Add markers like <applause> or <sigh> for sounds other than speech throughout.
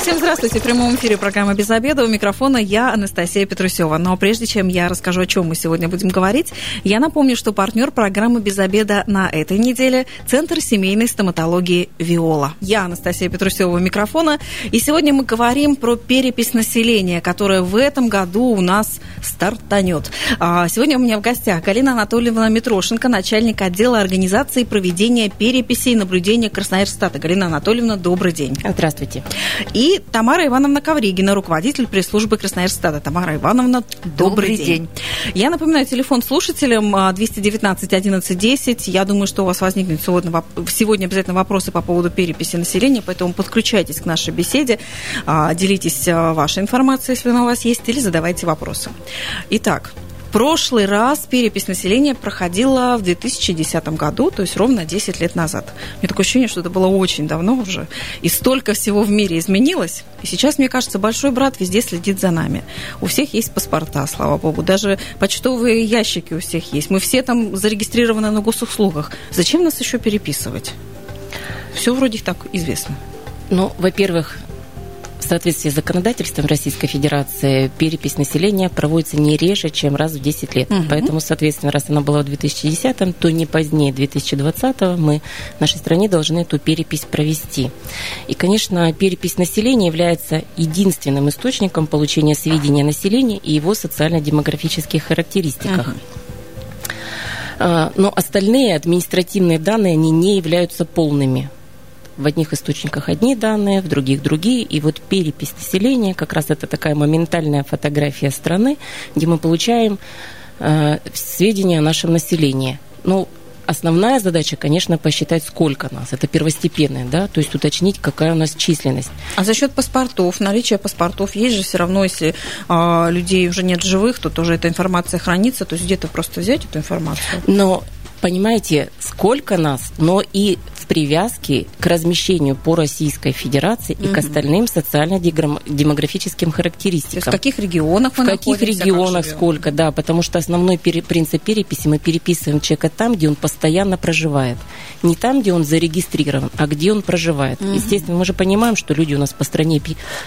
Всем здравствуйте. В прямом эфире программа «Без обеда». У микрофона я, Анастасия Петрусева. Но прежде чем я расскажу, о чем мы сегодня будем говорить, я напомню, что партнер программы «Без обеда» на этой неделе – Центр семейной стоматологии «Виола». Я, Анастасия Петрусева, у микрофона. И сегодня мы говорим про перепись населения, которая в этом году у нас стартанет. А, сегодня у меня в гостях Галина Анатольевна Митрошенко, начальник отдела организации проведения переписей и наблюдения Красноярстата. Галина Анатольевна, добрый день. Здравствуйте. И Тамара Ивановна Ковригина, руководитель пресс-службы Красноярстата. Тамара Ивановна, добрый, добрый день. день. Я напоминаю, телефон слушателям 219 11 10. Я думаю, что у вас возникнет сегодня, сегодня обязательно вопросы по поводу переписи населения, поэтому подключайтесь к нашей беседе, а, делитесь а, вашей информацией, если она у вас есть, или задавайте вопросы. Итак, прошлый раз перепись населения проходила в 2010 году, то есть ровно 10 лет назад. У меня такое ощущение, что это было очень давно уже. И столько всего в мире изменилось. И сейчас, мне кажется, большой брат везде следит за нами. У всех есть паспорта, слава богу. Даже почтовые ящики у всех есть. Мы все там зарегистрированы на госуслугах. Зачем нас еще переписывать? Все вроде так известно. Ну, во-первых, соответствии с законодательством Российской Федерации перепись населения проводится не реже, чем раз в 10 лет. Угу. Поэтому, соответственно, раз она была в 2010, то не позднее 2020 мы в нашей стране должны эту перепись провести. И, конечно, перепись населения является единственным источником получения сведений о населении и его социально-демографических характеристиках. Угу. Но остальные административные данные, они не являются полными в одних источниках одни данные, в других другие. И вот перепись населения, как раз это такая моментальная фотография страны, где мы получаем э, сведения о нашем населении. Ну, основная задача, конечно, посчитать, сколько нас. Это первостепенная, да, то есть уточнить, какая у нас численность. А за счет паспортов, наличия паспортов есть же все равно, если а, людей уже нет живых, то тоже эта информация хранится, то есть где-то просто взять эту информацию. Но понимаете, сколько нас, но и привязки к размещению по Российской Федерации угу. и к остальным социально-демографическим характеристикам. То есть в каких регионах мы В каких регионах как сколько, да, потому что основной пере, принцип переписи мы переписываем человека там, где он постоянно проживает. Не там, где он зарегистрирован, а где он проживает. Угу. Естественно, мы же понимаем, что люди у нас по стране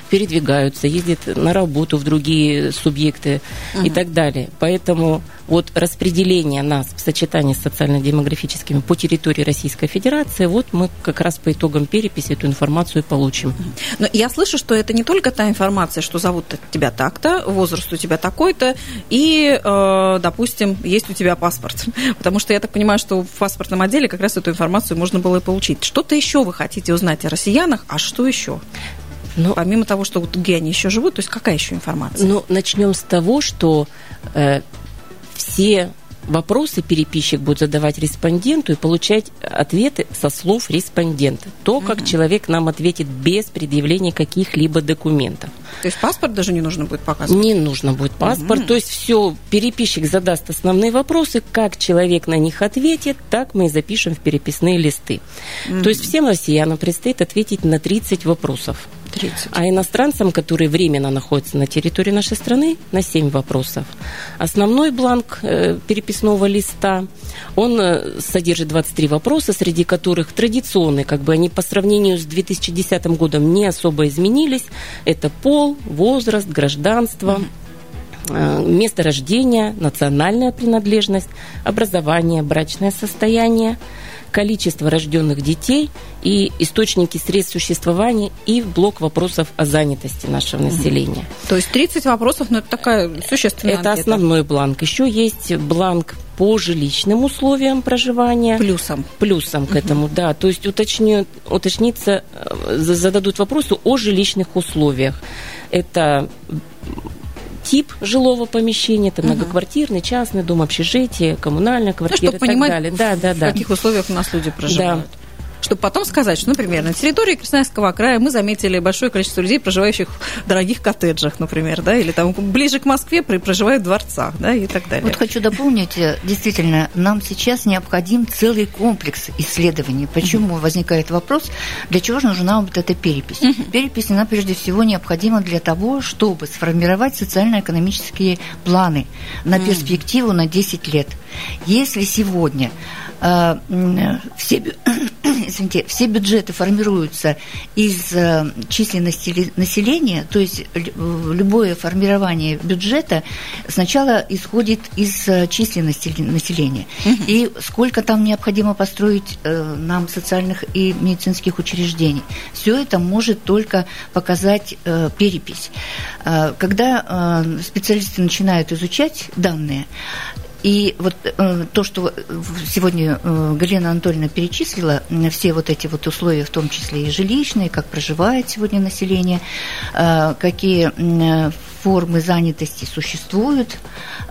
передвигаются, ездят на работу в другие субъекты угу. и так далее. Поэтому вот распределение нас в сочетании с социально-демографическими по территории Российской Федерации, вот мы как раз по итогам переписи эту информацию получим. Но я слышу, что это не только та информация, что зовут тебя так-то, возраст у тебя такой-то, и, э, допустим, есть у тебя паспорт. <laughs> Потому что я так понимаю, что в паспортном отделе как раз эту информацию можно было и получить. Что-то еще вы хотите узнать о россиянах, а что еще? Ну, Помимо того, что вот где они еще живут, то есть какая еще информация? Ну, начнем с того, что э, все вопросы переписчик будет задавать респонденту и получать ответы со слов респондента. То, как угу. человек нам ответит без предъявления каких-либо документов. То есть паспорт даже не нужно будет показывать? Не нужно будет паспорт. Угу. То есть все, переписчик задаст основные вопросы, как человек на них ответит, так мы и запишем в переписные листы. Угу. То есть всем россиянам предстоит ответить на 30 вопросов. 30. А иностранцам, которые временно находятся на территории нашей страны, на 7 вопросов. Основной бланк э, переписного листа, он э, содержит 23 вопроса, среди которых традиционные, как бы они по сравнению с 2010 годом не особо изменились. Это пол, возраст, гражданство, э, место рождения, национальная принадлежность, образование, брачное состояние, количество рожденных детей и источники средств существования и блок вопросов о занятости нашего населения. То есть 30 вопросов, но ну, это такая существенная Это анкета. основной бланк. Еще есть бланк по жилищным условиям проживания. Плюсом. Плюсом к этому, да. То есть уточню, уточнится, э, зададут вопросы о жилищных условиях. Это тип жилого помещения, это многоквартирный, частный дом, общежитие, коммунальная квартира ну, и так понимать, далее. Да, да, да. В каких условиях у нас люди проживают. Да. Чтобы потом сказать, что, например, на территории Красноярского края мы заметили большое количество людей, проживающих в дорогих коттеджах, например, да, или там ближе к Москве проживают в дворцах, да, и так далее. Вот хочу дополнить, э, действительно, нам сейчас необходим целый комплекс исследований. Почему mm-hmm. возникает вопрос, для чего же нужна вот эта перепись? Mm-hmm. Перепись, она прежде всего необходима для того, чтобы сформировать социально-экономические планы на mm-hmm. перспективу на 10 лет. Если сегодня э, все, извините, все бюджеты формируются из э, численности населения, то есть любое формирование бюджета сначала исходит из э, численности населения. Угу. И сколько там необходимо построить нам социальных и медицинских учреждений. Все это может только показать перепись. Когда специалисты начинают изучать данные, и вот э, то, что сегодня э, Галина Анатольевна перечислила, все вот эти вот условия, в том числе и жилищные, как проживает сегодня население, э, какие э, формы занятости существуют,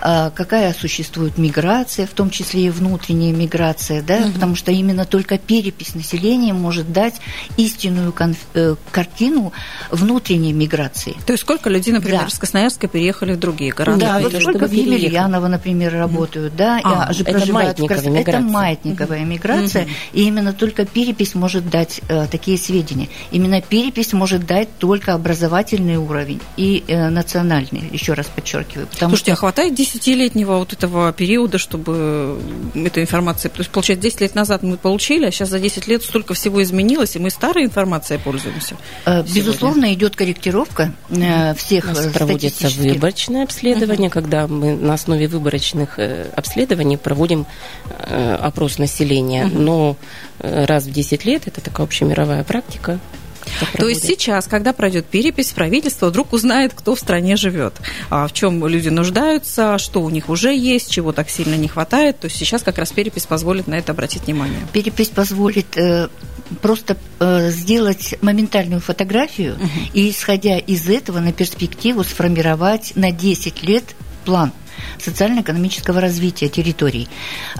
а, какая существует миграция, в том числе и внутренняя миграция, да, угу. потому что именно только перепись населения может дать истинную э, картину внутренней миграции. То есть сколько людей, например, да. из Красноярска переехали в другие города? Да, вот сколько в Емельяново, например, работают, да, а, а проживают в Красноярске. Это маятниковая миграция, угу. и именно только перепись может дать э, такие сведения. Именно перепись может дать только образовательный уровень и э, национальный национальный, еще раз подчеркиваю. Потому Слушайте, что... а хватает десятилетнего вот этого периода, чтобы эта информация... То есть, получается, 10 лет назад мы получили, а сейчас за 10 лет столько всего изменилось, и мы старой информацией пользуемся. Э, безусловно, сегодня. идет корректировка э, всех У нас проводится выборочное обследование, угу. когда мы на основе выборочных э, обследований проводим опрос населения. Угу. Но раз в 10 лет, это такая общемировая практика, то есть сейчас, когда пройдет перепись, правительство вдруг узнает, кто в стране живет, а в чем люди нуждаются, что у них уже есть, чего так сильно не хватает. То есть сейчас как раз перепись позволит на это обратить внимание. Перепись позволит э, просто э, сделать моментальную фотографию угу. и, исходя из этого, на перспективу сформировать на 10 лет план социально-экономического развития территорий.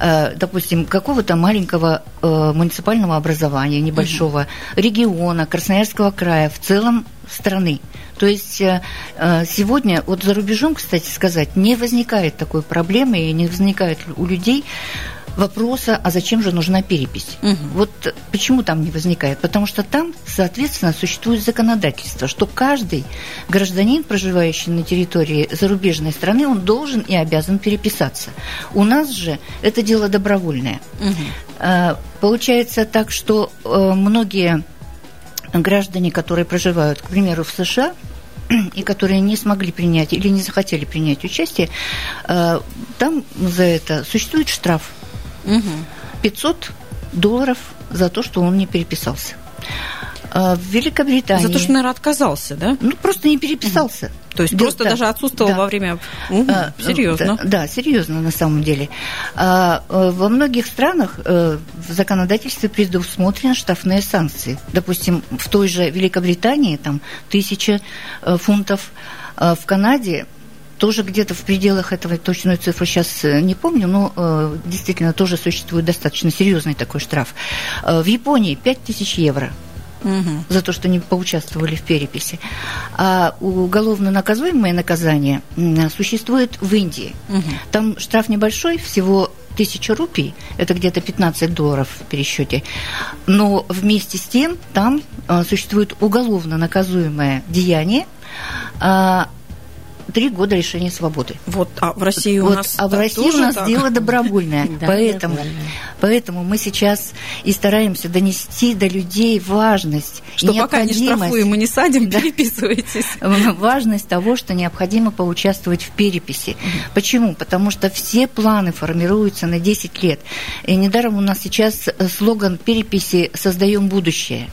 Э, допустим, какого-то маленького э, муниципального образования, небольшого, угу. региона, Красноярского края, в целом страны. То есть э, сегодня, вот за рубежом, кстати сказать, не возникает такой проблемы и не возникает у людей вопроса, а зачем же нужна перепись. Угу. Вот почему там не возникает? Потому что там, соответственно, существует законодательство, что каждый гражданин, проживающий на территории зарубежной страны, он должен и обязан переписаться. У нас же это дело добровольное. Угу. Получается так, что э, многие граждане, которые проживают, к примеру, в США, <clears throat> и которые не смогли принять или не захотели принять участие, э, там за это существует штраф. Угу. 500 долларов за то, что он не переписался. А, в Великобритании... За то, что, наверное, отказался, да? Ну, просто не переписался. То есть просто да, даже отсутствовал да. во время... Угу, а, серьезно. Да, да, серьезно на самом деле. А, э, во многих странах э, в законодательстве предусмотрены штрафные санкции. Допустим, в той же Великобритании там тысяча э, фунтов, в Канаде тоже где-то в пределах этого точную цифру сейчас э, не помню, но э, действительно тоже существует достаточно серьезный такой штраф. Э, в Японии 5000 евро угу. за то, что не поучаствовали в переписи. А уголовно наказуемое наказание существует в Индии. Угу. Там штраф небольшой, всего тысяча рупий, это где-то 15 долларов в пересчете. Но вместе с тем там существует уголовно наказуемое деяние, а, три года лишения свободы. Вот, а в России у вот, нас А в России у нас так? дело добровольное. <laughs> поэтому, поэтому мы сейчас и стараемся донести до людей важность. Что пока не штрафуем и не садим, <laughs> переписывайтесь. <laughs> Важность того, что необходимо поучаствовать в переписи. Почему? Потому что все планы формируются на 10 лет. И недаром у нас сейчас слоган переписи «Создаем будущее».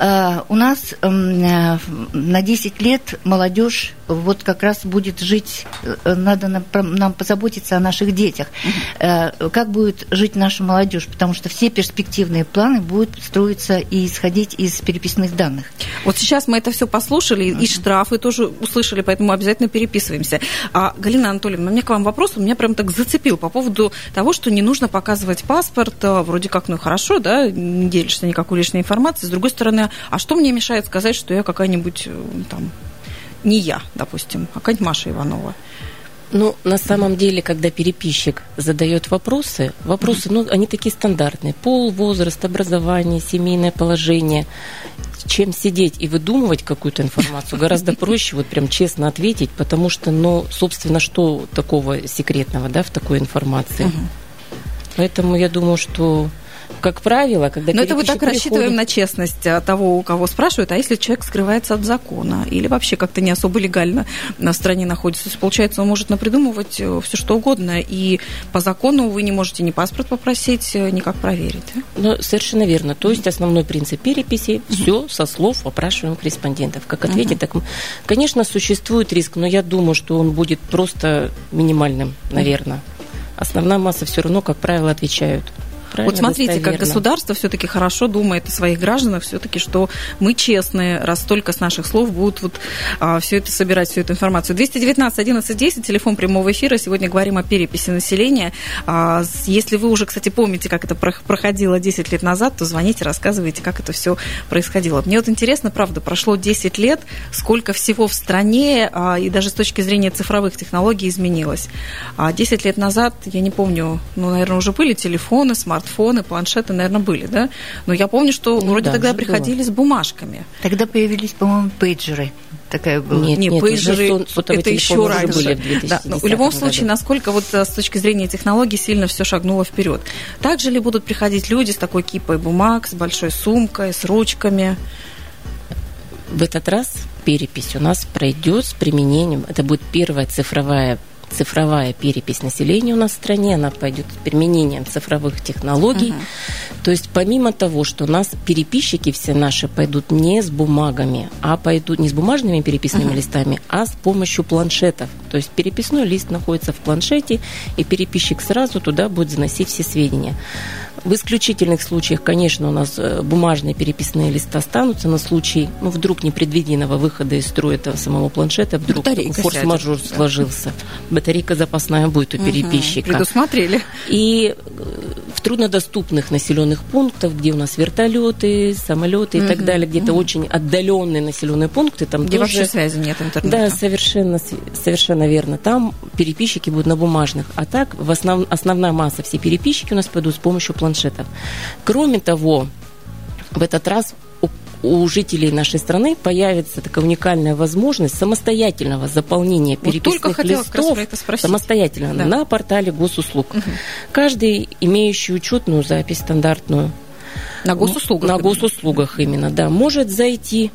Uh, у нас um, uh, на 10 лет молодежь вот как раз будет жить, э, надо нам, нам позаботиться о наших детях. Угу. Как будет жить наша молодежь, потому что все перспективные планы будут строиться и исходить из переписных данных. Вот сейчас мы это все послушали, угу. и штрафы тоже услышали, поэтому обязательно переписываемся. А, Галина Анатольевна, у меня к вам вопрос, он меня прям так зацепил по поводу того, что не нужно показывать паспорт, вроде как, ну хорошо, да, не делишься никакой лишней информации. С другой стороны, а что мне мешает сказать, что я какая-нибудь э, там не я, допустим, а какая-нибудь Маша Иванова? Ну, на самом деле, когда переписчик задает вопросы, вопросы, ну, они такие стандартные. Пол, возраст, образование, семейное положение. Чем сидеть и выдумывать какую-то информацию, гораздо проще вот прям честно ответить, потому что, ну, собственно, что такого секретного, да, в такой информации. Поэтому я думаю, что как правило, когда Но это вы так приходит... рассчитываем на честность а, того, у кого спрашивают, а если человек скрывается от закона или вообще как-то не особо легально на стране находится, то есть, получается, он может напридумывать э, все что угодно, и по закону вы не можете ни паспорт попросить, э, никак проверить. Да? Ну, совершенно верно. То есть основной принцип переписи – все со слов опрашиваемых респондентов. Как ответить, так... Конечно, существует риск, но я думаю, что он будет просто минимальным, наверное. Основная масса все равно, как правило, отвечают вот смотрите, достоверно. как государство все-таки хорошо думает о своих гражданах, все-таки, что мы честные, раз только с наших слов будут вот а, все это собирать, всю эту информацию. 219 11 10, телефон прямого эфира. Сегодня говорим о переписи населения. А, если вы уже, кстати, помните, как это проходило 10 лет назад, то звоните, рассказывайте, как это все происходило. Мне вот интересно, правда, прошло 10 лет, сколько всего в стране а, и даже с точки зрения цифровых технологий изменилось. А 10 лет назад, я не помню, ну, наверное, уже были телефоны, смартфоны, смартфоны, планшеты, наверное, были, да? Но я помню, что ну, вроде да, тогда приходили было. с бумажками. Тогда появились, по-моему, пейджеры такая была. Нет, нет, пейджеры это еще раньше. Были в да, но в любом году. случае, насколько вот э, с точки зрения технологий сильно все шагнуло вперед. Также ли будут приходить люди с такой кипой бумаг, с большой сумкой, с ручками? В этот раз перепись у нас пройдет с применением, это будет первая цифровая цифровая перепись населения у нас в стране, она пойдет с применением цифровых технологий. Угу. То есть помимо того, что у нас переписчики все наши пойдут не с бумагами, а пойдут не с бумажными переписными угу. листами, а с помощью планшетов. То есть переписной лист находится в планшете, и переписчик сразу туда будет заносить все сведения. В исключительных случаях, конечно, у нас э, бумажные переписные листы останутся на случай, ну, вдруг непредвиденного выхода из строя этого самого планшета, вдруг форс-мажор да. сложился. Батарейка запасная будет у переписчика. Угу, предусмотрели. И э, в труднодоступных населенных пунктах, где у нас вертолеты, самолеты и угу, так далее, где-то угу. очень отдаленные населенные пункты, там где тоже... вообще связи нет интернета. Да, совершенно, совершенно верно. Там переписчики будут на бумажных. А так, в основ... основная масса все переписчики у нас пойдут с помощью планшета планшетов. Кроме того, в этот раз у жителей нашей страны появится такая уникальная возможность самостоятельного заполнения переписных вот листов самостоятельно да. на портале госуслуг. Угу. Каждый, имеющий учетную запись стандартную, на госуслугах. На госуслугах именно, да, может зайти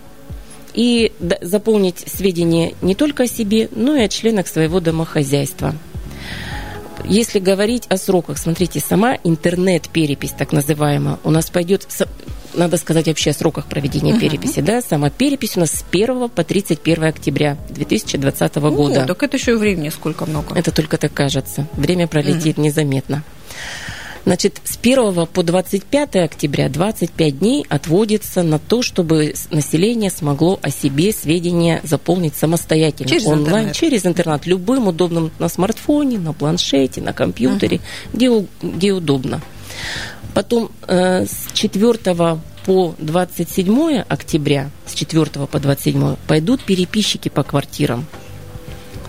и заполнить сведения не только о себе, но и о членах своего домохозяйства. Если говорить о сроках, смотрите, сама интернет-перепись, так называемая, у нас пойдет, надо сказать вообще о сроках проведения uh-huh. переписи, да, сама перепись у нас с 1 по 31 октября 2020 года. О, так это еще времени сколько много. Это только так кажется. Время пролетит uh-huh. незаметно. Значит, с 1 по 25 октября 25 дней отводится на то, чтобы население смогло о себе сведения заполнить самостоятельно. Через онлайн, интернет. через интернет, любым удобным на смартфоне, на планшете, на компьютере, uh-huh. где, где удобно. Потом э, с 4 по 27 октября, с 4 по 27 пойдут переписчики по квартирам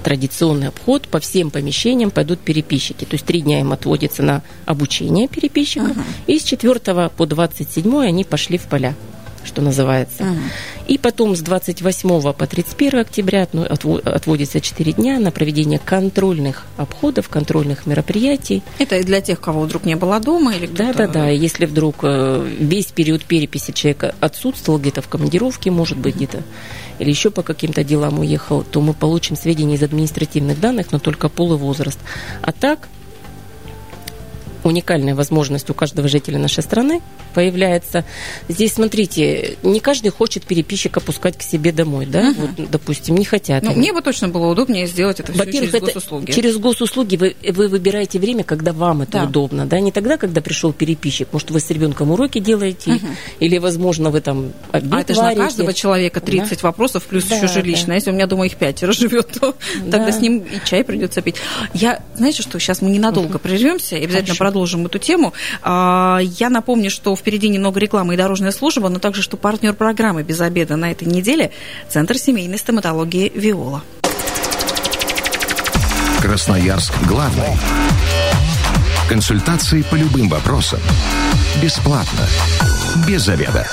традиционный обход по всем помещениям пойдут переписчики. То есть три дня им отводится на обучение переписчиков, uh-huh. и с 4 по 27 они пошли в поля что называется. Uh-huh. И потом с 28 по 31 октября отводится 4 дня на проведение контрольных обходов, контрольных мероприятий. Это для тех, кого вдруг не было дома или Да, да, да. Если вдруг э, весь период переписи человека отсутствовал где-то в командировке, может быть, где-то или еще по каким-то делам уехал, то мы получим сведения из административных данных, но только пол и возраст. А так, уникальная возможность у каждого жителя нашей страны появляется. Здесь, смотрите, не каждый хочет переписчика пускать к себе домой, да, угу. вот, допустим, не хотят. Ну, мне бы точно было удобнее сделать это все через госуслуги. через госуслуги вы, вы выбираете время, когда вам это да. удобно, да, не тогда, когда пришел переписчик. Может, вы с ребенком уроки делаете, угу. или, возможно, вы там обед А это же на каждого человека 30 да. вопросов, плюс да, еще жилищно. Да. Если у меня дома их пятеро <laughs> живет, то да. тогда с ним и чай придется пить. Я, знаете что, сейчас мы ненадолго угу. прервемся и обязательно Хорошо. продолжим эту тему. А, я напомню, что впереди немного рекламы и дорожная служба, но также, что партнер программы «Без обеда» на этой неделе – Центр семейной стоматологии «Виола». Красноярск главный. Консультации по любым вопросам. Бесплатно. Без заведа.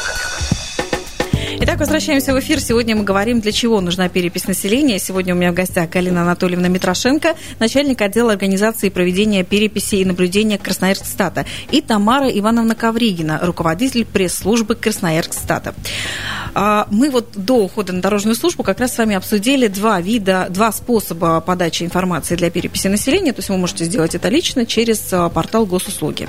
Итак, возвращаемся в эфир. Сегодня мы говорим, для чего нужна перепись населения. Сегодня у меня в гостях Галина Анатольевна Митрошенко, начальник отдела организации проведения переписи и наблюдения Красноярскстата, и Тамара Ивановна Ковригина, руководитель пресс-службы Красноярскстата. А, мы вот до ухода на дорожную службу как раз с вами обсудили два вида, два способа подачи информации для переписи населения. То есть вы можете сделать это лично через а, портал госуслуги.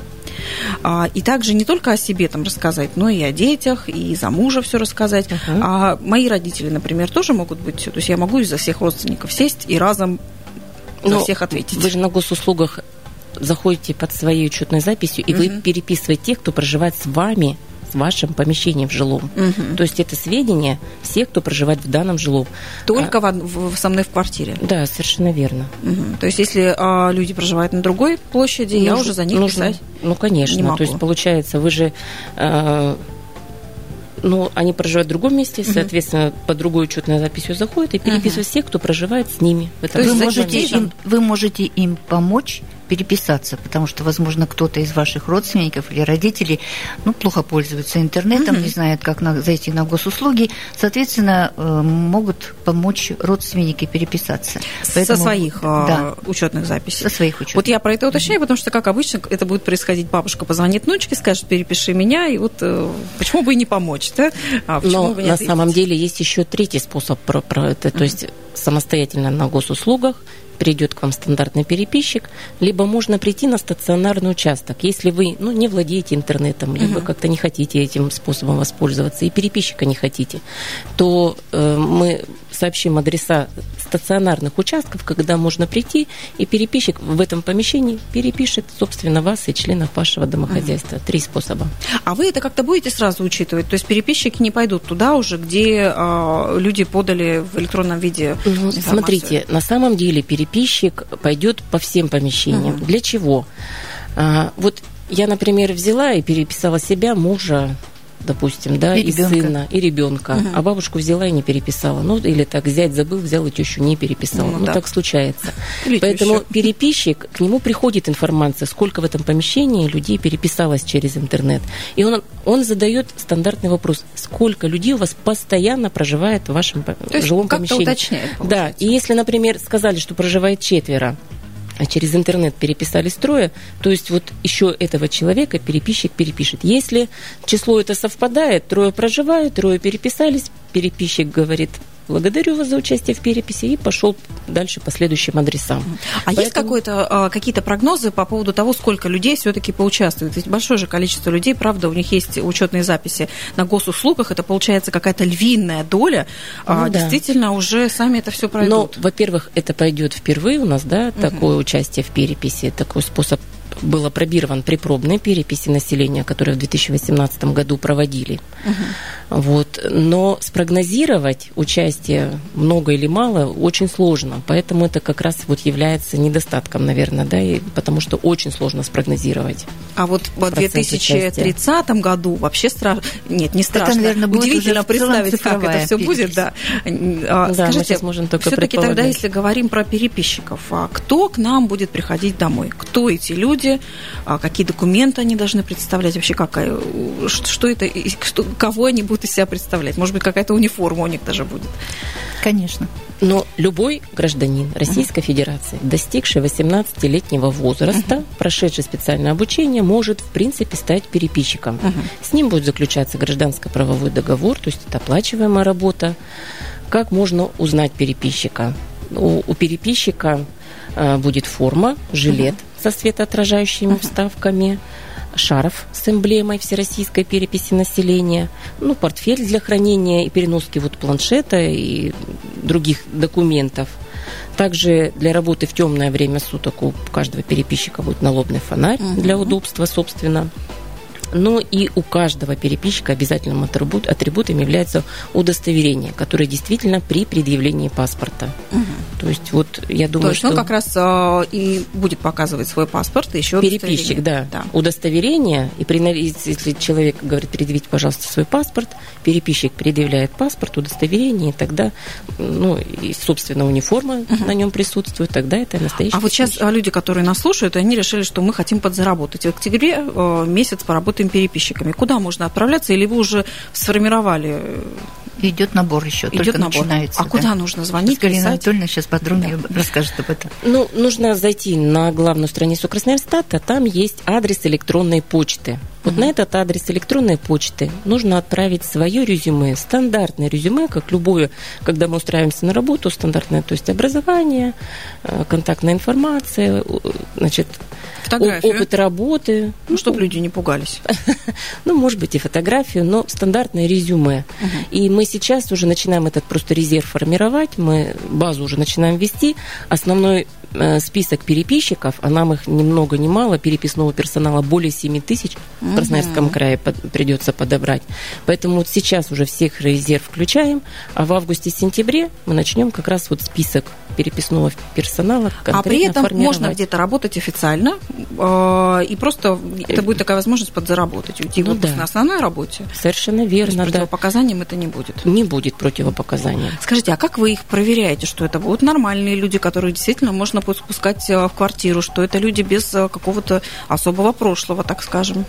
А, и также не только о себе там рассказать, но и о детях, и за мужа все рассказать. Uh-huh. А мои родители, например, тоже могут быть, то есть я могу из-за всех родственников сесть и разом за но всех ответить. Вы же на госуслугах заходите под своей учетной записью, и uh-huh. вы переписываете тех, кто проживает с вами в вашем помещении в жилом. Угу. То есть это сведения всех, кто проживает в данном жилом. Только а, в, в, со мной в квартире? Да, совершенно верно. Угу. То есть если а, люди проживают на другой площади, нужно, я уже за них нужно, писать Ну, конечно. Не могу. То есть получается, вы же... А, ну, они проживают в другом месте, соответственно, по другой учетной записью заходят и переписывают всех, кто проживает с ними. В этом вы можете, им, вы можете им помочь переписаться, потому что, возможно, кто-то из ваших родственников или родителей ну, плохо пользуется интернетом, mm-hmm. не знает, как на, зайти на госуслуги, соответственно, э, могут помочь родственники переписаться. Поэтому, со своих а, да, учетных записей. Со своих учетных. Вот я про это уточняю, потому что, как обычно, это будет происходить, бабушка позвонит внучке, скажет, перепиши меня, и вот э, почему бы и не помочь, да? А Но на самом деле есть еще третий способ про, про это, mm-hmm. то есть самостоятельно на госуслугах придет к вам стандартный переписчик, либо можно прийти на стационарный участок, если вы ну, не владеете интернетом, либо uh-huh. как-то не хотите этим способом воспользоваться, и переписчика не хотите, то э, мы сообщим адреса стационарных участков, когда можно прийти, и переписчик в этом помещении перепишет, собственно, вас и членов вашего домохозяйства. Три способа. А вы это как-то будете сразу учитывать? То есть переписчики не пойдут туда уже, где э, люди подали в электронном виде ну, Смотрите, на самом деле переписчик пойдет по всем помещениям. Угу. Для чего? А, вот я, например, взяла и переписала себя, мужа, допустим, да, и, и сына, и ребенка, угу. а бабушку взяла и не переписала. Ну, или так, взять забыл, взял и тещу не переписал. Ну, ну так. так случается. <laughs> Или Поэтому тещу. переписчик, к нему приходит информация, сколько в этом помещении людей переписалось через интернет. И он, он задает стандартный вопрос, сколько людей у вас постоянно проживает в вашем То жилом помещении. Уточняет, да, и если, например, сказали, что проживает четверо, а через интернет переписали строя, то есть вот еще этого человека переписчик перепишет. Если число это совпадает, трое проживают, трое переписались, переписчик говорит, благодарю вас за участие в переписи и пошел дальше по следующим адресам. А Поэтому... есть а, какие-то прогнозы по поводу того, сколько людей все-таки поучаствует? Ведь большое же количество людей, правда, у них есть учетные записи на госуслугах, это получается какая-то львиная доля, а, ну, да. действительно уже сами это все пройдут. Ну, во-первых, это пойдет впервые у нас, да, угу. такое участие в переписи, такой способ был опробирован при пробной переписи населения, которую в 2018 году проводили. Угу. Вот. Но спрогнозировать участие много или мало очень сложно. Поэтому это как раз вот является недостатком, наверное, да, и потому что очень сложно спрогнозировать. А вот в 2030 году вообще страшно. Нет, не страшно. Это, наверное, будет Удивительно представить, как это все будет. Да. А, да, Скажите, мы можем только все-таки тогда, если говорим про переписчиков, а кто к нам будет приходить домой? Кто эти люди? А какие документы они должны представлять, вообще какая, что это, что, кого они будут из себя представлять. Может быть, какая-то униформа у них даже будет. Конечно. Но любой гражданин Российской uh-huh. Федерации, достигший 18-летнего возраста, uh-huh. прошедший специальное обучение, может, в принципе, стать переписчиком. Uh-huh. С ним будет заключаться гражданско-правовой договор, то есть это оплачиваемая работа. Как можно узнать переписчика? У, у переписчика э, будет форма, жилет, uh-huh со светоотражающими вставками, шаров с эмблемой всероссийской переписи населения, ну, портфель для хранения и переноски вот планшета и других документов. Также для работы в темное время суток у каждого переписчика будет налобный фонарь угу. для удобства, собственно. Но и у каждого переписчика обязательным атрибут, атрибутом является удостоверение, которое действительно при предъявлении паспорта. Угу. То есть вот я думаю, То есть что... он как раз э, и будет показывать свой паспорт, еще Переписчик, да. да. Удостоверение, и при, если человек говорит, предъявите, пожалуйста, свой паспорт, переписчик предъявляет паспорт, удостоверение, и тогда, ну, и, собственно, униформа угу. на нем присутствует, тогда это настоящий А вот сейчас люди, которые нас слушают, они решили, что мы хотим подзаработать. В октябре э, месяц поработаем работаем переписчиками. Куда можно отправляться, или вы уже сформировали э, Идет набор еще, Идет только набор. начинается. А да. куда нужно звонить? Галина Анатольевна сейчас подробнее да. расскажет об этом. Ну, нужно зайти на главную страницу Красноярстата, там есть адрес электронной почты. Вот mm-hmm. на этот адрес электронной почты нужно отправить свое резюме, стандартное резюме, как любое, когда мы устраиваемся на работу, стандартное, то есть образование, э, контактная информация, значит, фотографию. опыт работы. Ну, чтобы люди не пугались. <laughs> ну, может быть, и фотографию, но стандартное резюме. И мы сейчас уже начинаем этот просто резерв формировать, мы базу уже начинаем вести. Основной список переписчиков, а нам их ни много ни мало, переписного персонала более 7 тысяч в Красноярском крае под, придется подобрать. Поэтому вот сейчас уже всех резерв включаем, а в августе-сентябре мы начнем как раз вот список переписного персонала А при этом можно где-то работать официально, э, и просто это будет такая возможность подзаработать, уйти ну, да. на основной работе. Совершенно верно, да. противопоказанием это не будет. Не будет противопоказанием. Скажите, а как вы их проверяете, что это будут нормальные люди, которые действительно можно спускать э, в квартиру, что это люди без э, какого-то особого прошлого, так скажем.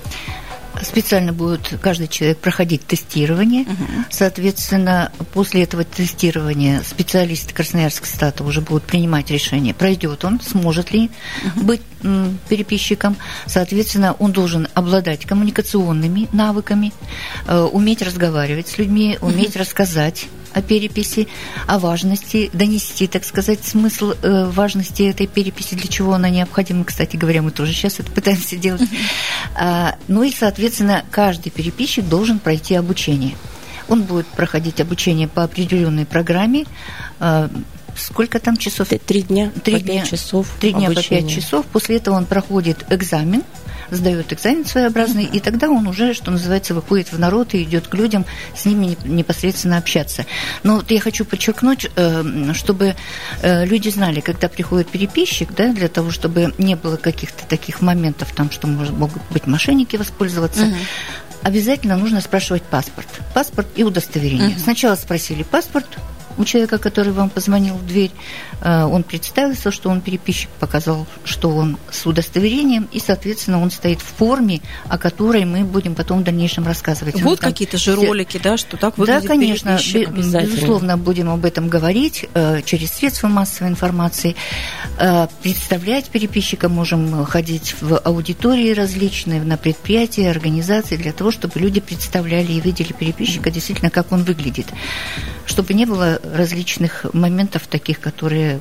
Специально будет каждый человек проходить тестирование. Угу. Соответственно, после этого тестирования специалисты Красноярского стата уже будут принимать решение, пройдет он, сможет ли угу. быть переписчиком. Соответственно, он должен обладать коммуникационными навыками, э, уметь разговаривать с людьми, уметь угу. рассказать о переписи, о важности, донести, так сказать, смысл э, важности этой переписи, для чего она необходима. Кстати говоря, мы тоже сейчас это пытаемся делать. А, ну и, соответственно, каждый переписчик должен пройти обучение. Он будет проходить обучение по определенной программе. А, сколько там часов? Три дня. Три дня часов. Три дня обучения. по пять часов. После этого он проходит экзамен сдает экзамен своеобразный, и тогда он уже, что называется, выходит в народ и идет к людям, с ними непосредственно общаться. Но вот я хочу подчеркнуть, э, чтобы э, люди знали, когда приходит переписчик, да, для того, чтобы не было каких-то таких моментов, там, что может, могут быть мошенники воспользоваться, угу. обязательно нужно спрашивать паспорт. Паспорт и удостоверение. Угу. Сначала спросили паспорт, у человека, который вам позвонил в дверь. Э, он представился, что он переписчик, показал, что он с удостоверением, и, соответственно, он стоит в форме, о которой мы будем потом в дальнейшем рассказывать. Вот какие-то же ролики, да, что так выглядит Да, конечно, безусловно, будем об этом говорить э, через средства массовой информации. Э, представлять переписчика можем ходить в аудитории различные, на предприятия, организации, для того, чтобы люди представляли и видели переписчика действительно, как он выглядит. Чтобы не было различных моментов таких, которые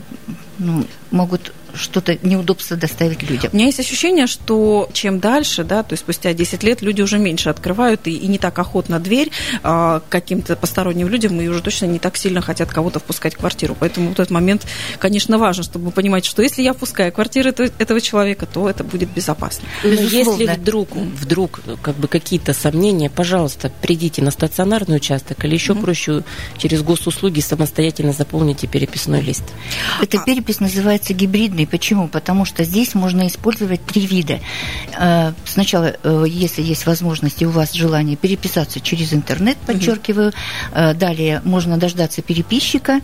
ну, могут что-то неудобство доставить людям. У меня есть ощущение, что чем дальше, да, то есть спустя 10 лет люди уже меньше открывают и, и не так охотно дверь а, каким-то посторонним людям, и уже точно не так сильно хотят кого-то впускать в квартиру. Поэтому вот этот момент, конечно, важен, чтобы понимать, что если я впускаю в квартиру этого человека, то это будет безопасно. Но если вдруг, вдруг как бы какие-то сомнения, пожалуйста, придите на стационарный участок или еще mm-hmm. проще через госуслуги самостоятельно заполните переписной лист. Эта а... перепись называется гибридный удобный. Почему? Потому что здесь можно использовать три вида. Э, сначала, э, если есть возможность и у вас желание переписаться через интернет, подчеркиваю, угу. далее можно дождаться переписчика,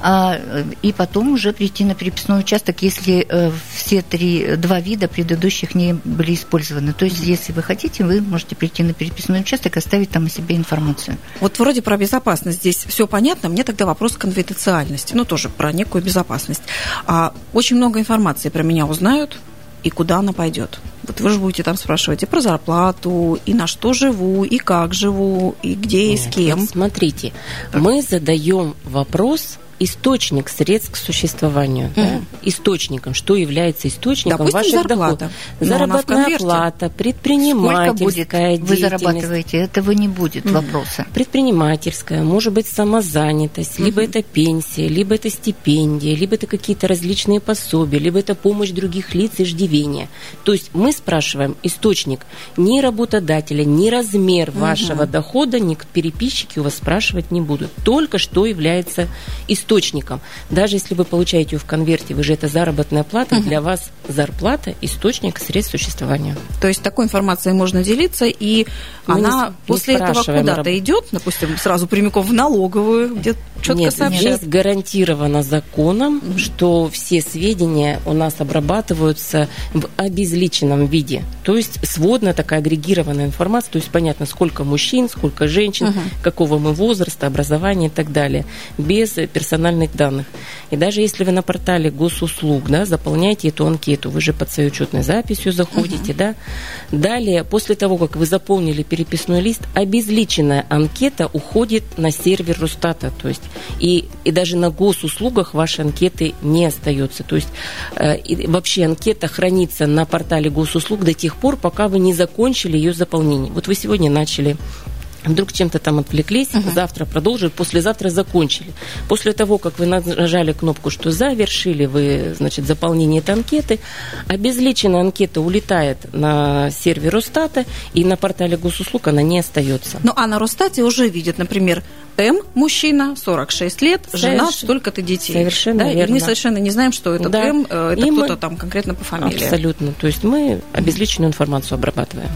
а, и потом уже прийти на переписной участок, если все три, два вида предыдущих не были использованы. То есть, если вы хотите, вы можете прийти на переписной участок и оставить там о себе информацию. Вот вроде про безопасность здесь все понятно. Мне тогда вопрос конфиденциальности, ну тоже про некую безопасность. А очень много информации про меня узнают, и куда она пойдет. Вот вы же будете там спрашивать и про зарплату, и на что живу, и как живу, и где и с кем. Смотрите, мы задаем вопрос источник средств к существованию. Угу. Да? Источником. Что является источником Допустим, ваших зарплата. доходов? Заработная плата, предпринимательская будет, Вы зарабатываете, этого не будет угу. вопроса. Предпринимательская, может быть, самозанятость, угу. либо это пенсия, либо это стипендия, либо это какие-то различные пособия, либо это помощь других лиц, иждивения. То есть мы спрашиваем источник ни работодателя, ни размер угу. вашего дохода, ни переписчики у вас спрашивать не будут. Только что является источником. Даже если вы получаете ее в конверте, вы же это заработная плата, угу. для вас зарплата – источник средств существования. То есть такой информацией можно делиться, и мы она не, после не этого куда-то идет, допустим, сразу прямиком в налоговую, где четко Нет, сообщает? здесь гарантировано законом, угу. что все сведения у нас обрабатываются в обезличенном виде. То есть сводная такая агрегированная информация, то есть понятно, сколько мужчин, сколько женщин, угу. какого мы возраста, образования и так далее, без персональных данных. И даже если вы на портале госуслуг да, заполняете эту анкету, вы же под своей учетной записью заходите, угу. да, далее, после того, как вы заполнили переписной лист, обезличенная анкета уходит на сервер Росстата, то есть и, и даже на госуслугах ваши анкеты не остается. То есть э, вообще анкета хранится на портале госуслуг до тех пор, пока вы не закончили ее заполнение. Вот вы сегодня начали вдруг чем-то там отвлеклись, uh-huh. завтра продолжили, послезавтра закончили. После того, как вы нажали кнопку, что завершили вы, значит, заполнение этой анкеты, обезличенная анкета улетает на сервер Росстата, и на портале госуслуг она не остается. Ну, а на Росстате уже видят, например, М, мужчина, 46 лет, жена столько-то детей. Совершенно да? верно. И мы совершенно не знаем, что этот да. М, э, это кто-то там конкретно по фамилии. Абсолютно. То есть мы обезличенную информацию обрабатываем.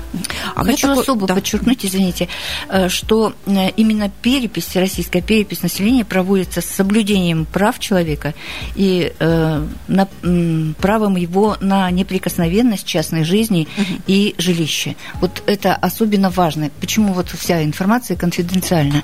А Хочу такой... особо да. подчеркнуть, извините, э, что э, именно перепись, российская перепись населения проводится с соблюдением прав человека и э, на, э, правом его на неприкосновенность частной жизни угу. и жилища. Вот это особенно важно. Почему вот вся информация конфиденциальна?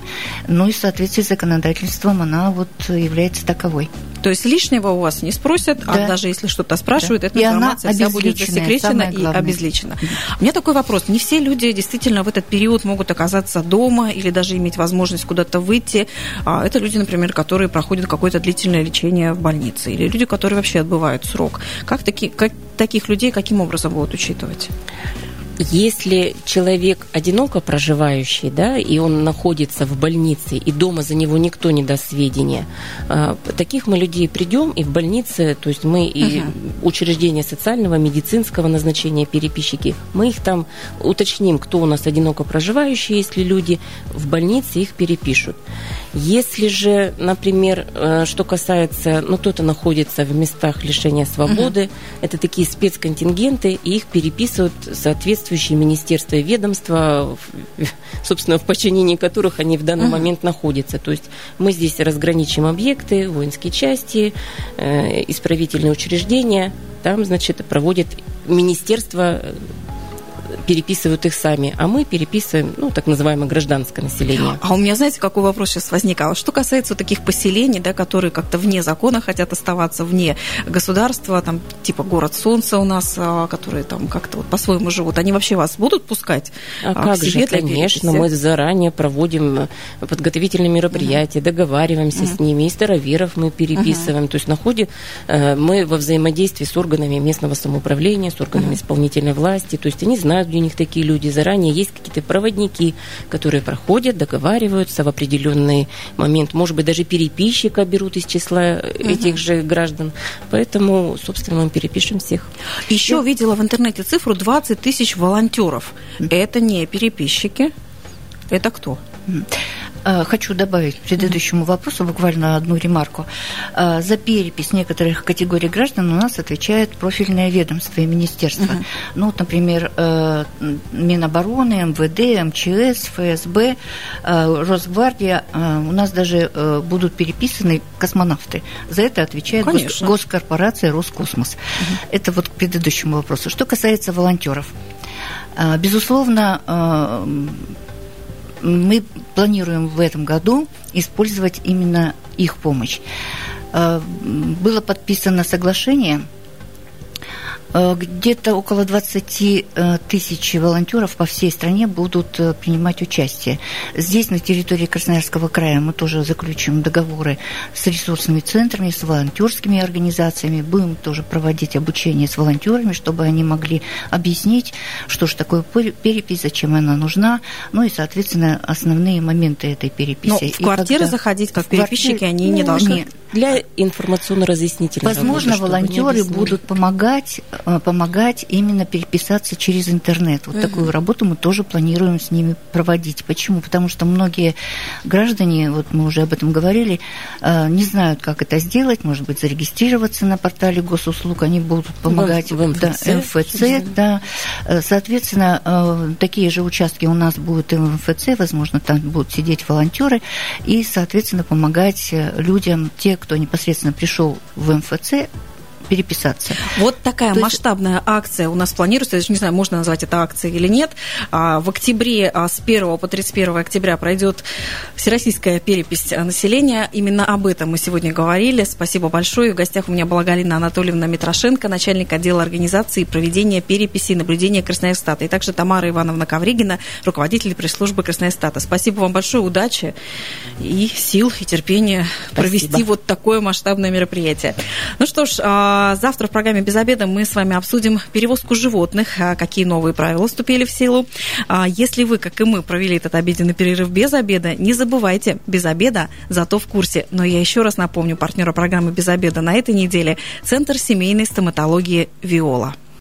Ну и в соответствии с законодательством она вот является таковой. То есть лишнего у вас не спросят, а да. а даже если что-то спрашивают, да. эта и информация вся будет засекречена и обезличена. У меня такой вопрос. Не все люди действительно в этот период могут оказаться дома или даже иметь возможность куда-то выйти. А это люди, например, которые проходят какое-то длительное лечение в больнице, или люди, которые вообще отбывают срок. Как, таки, как таких людей каким образом будут учитывать? Если человек одиноко проживающий, да, и он находится в больнице, и дома за него никто не даст сведения, а, таких мы людей придем, и в больнице, то есть мы и uh учреждения социального, медицинского назначения, переписчики, мы их там уточним, кто у нас одиноко проживающие, если люди в больнице их перепишут. Если же, например, э, что касается, ну, кто-то находится в местах лишения свободы, uh это такие спецконтингенты, и их переписывают соответствующие министерства и ведомства, <laughs> собственно, в подчинении которых они в данный uh момент находятся. То есть мы здесь разграничим объекты, воинские части, э, исправительные учреждения, там, значит, проводит министерство переписывают их сами, а мы переписываем, ну, так называемое гражданское население. А у меня, знаете, какой вопрос сейчас возникал? Что касается таких поселений, да, которые как-то вне закона хотят оставаться, вне государства, там, типа город Солнца у нас, а, которые там как-то вот по-своему живут, они вообще вас будут пускать? А, а как же, конечно, переписи? мы заранее проводим подготовительные мероприятия, uh договариваемся uh с ними, и староверов мы переписываем, uh то есть находим, э, мы во взаимодействии с органами местного самоуправления, с органами uh исполнительной власти, то есть они знают, где у них такие люди, заранее есть какие-то проводники, которые проходят, договариваются в определенный момент, может быть, даже переписчика берут из числа угу. этих же граждан. Поэтому, собственно, мы перепишем всех. Еще Я... видела в интернете цифру 20 тысяч волонтеров. Это не переписчики, это кто? Э, хочу добавить к предыдущему вопросу буквально одну ремарку. Э, за перепись некоторых категорий граждан у нас отвечает профильное ведомство и министерство. Uh-huh. Ну, вот, например, э, Минобороны, МВД, МЧС, ФСБ, Росгвардия. У нас даже будут переписаны космонавты. За это отвечает Конечно. госкорпорация Роскосмос. Uh-huh. Это вот к предыдущему вопросу. Что касается волонтеров. Безусловно, мы планируем в этом году использовать именно их помощь. Э, было подписано соглашение где-то около 20 э, тысяч волонтеров по всей стране будут э, принимать участие. Здесь, на территории Красноярского края, мы тоже заключим договоры с ресурсными центрами, с волонтерскими организациями. Будем тоже проводить обучение с волонтерами, чтобы они могли объяснить, что же такое перепись, зачем она нужна, ну и, соответственно, основные моменты этой переписи. Но в квартиры когда... заходить, как переписчики, квартиры... они не ну, должны. Нет. Для информационно-разъяснительной Возможно, работы, волонтеры будут помогать Э, помогать именно переписаться через интернет. Вот угу. такую работу мы тоже планируем с ними проводить. Почему? Потому что многие граждане, вот мы уже об этом говорили, э, не знают, как это сделать, может быть, зарегистрироваться на портале госуслуг, они будут помогать в, в МФЦ, да, МФЦ да. Э, соответственно, такие же участки у нас будут и в МФЦ, возможно, там будут сидеть волонтеры и, соответственно, помогать людям, те, кто непосредственно пришел в МФЦ, переписаться. Вот такая То масштабная есть... акция у нас планируется. Я даже не знаю, можно назвать это акцией или нет. А, в октябре а, с 1 по 31 октября пройдет всероссийская перепись населения. Именно об этом мы сегодня говорили. Спасибо большое. В гостях у меня была Галина Анатольевна Митрошенко, начальник отдела организации и проведения переписи и наблюдения Красноярстата. И также Тамара Ивановна Ковригина, руководитель пресс-службы Красноярстата. Спасибо вам большое, удачи и сил, и терпения Спасибо. провести вот такое масштабное мероприятие. Ну что ж, а, завтра в программе «Без обеда» мы с вами обсудим перевозку животных, а какие новые правила вступили в силу. А если вы, как и мы, провели этот обеденный перерыв без обеда, не забывайте, без обеда, зато в курсе. Но я еще раз напомню, партнера программы «Без обеда» на этой неделе – Центр семейной стоматологии «Виола».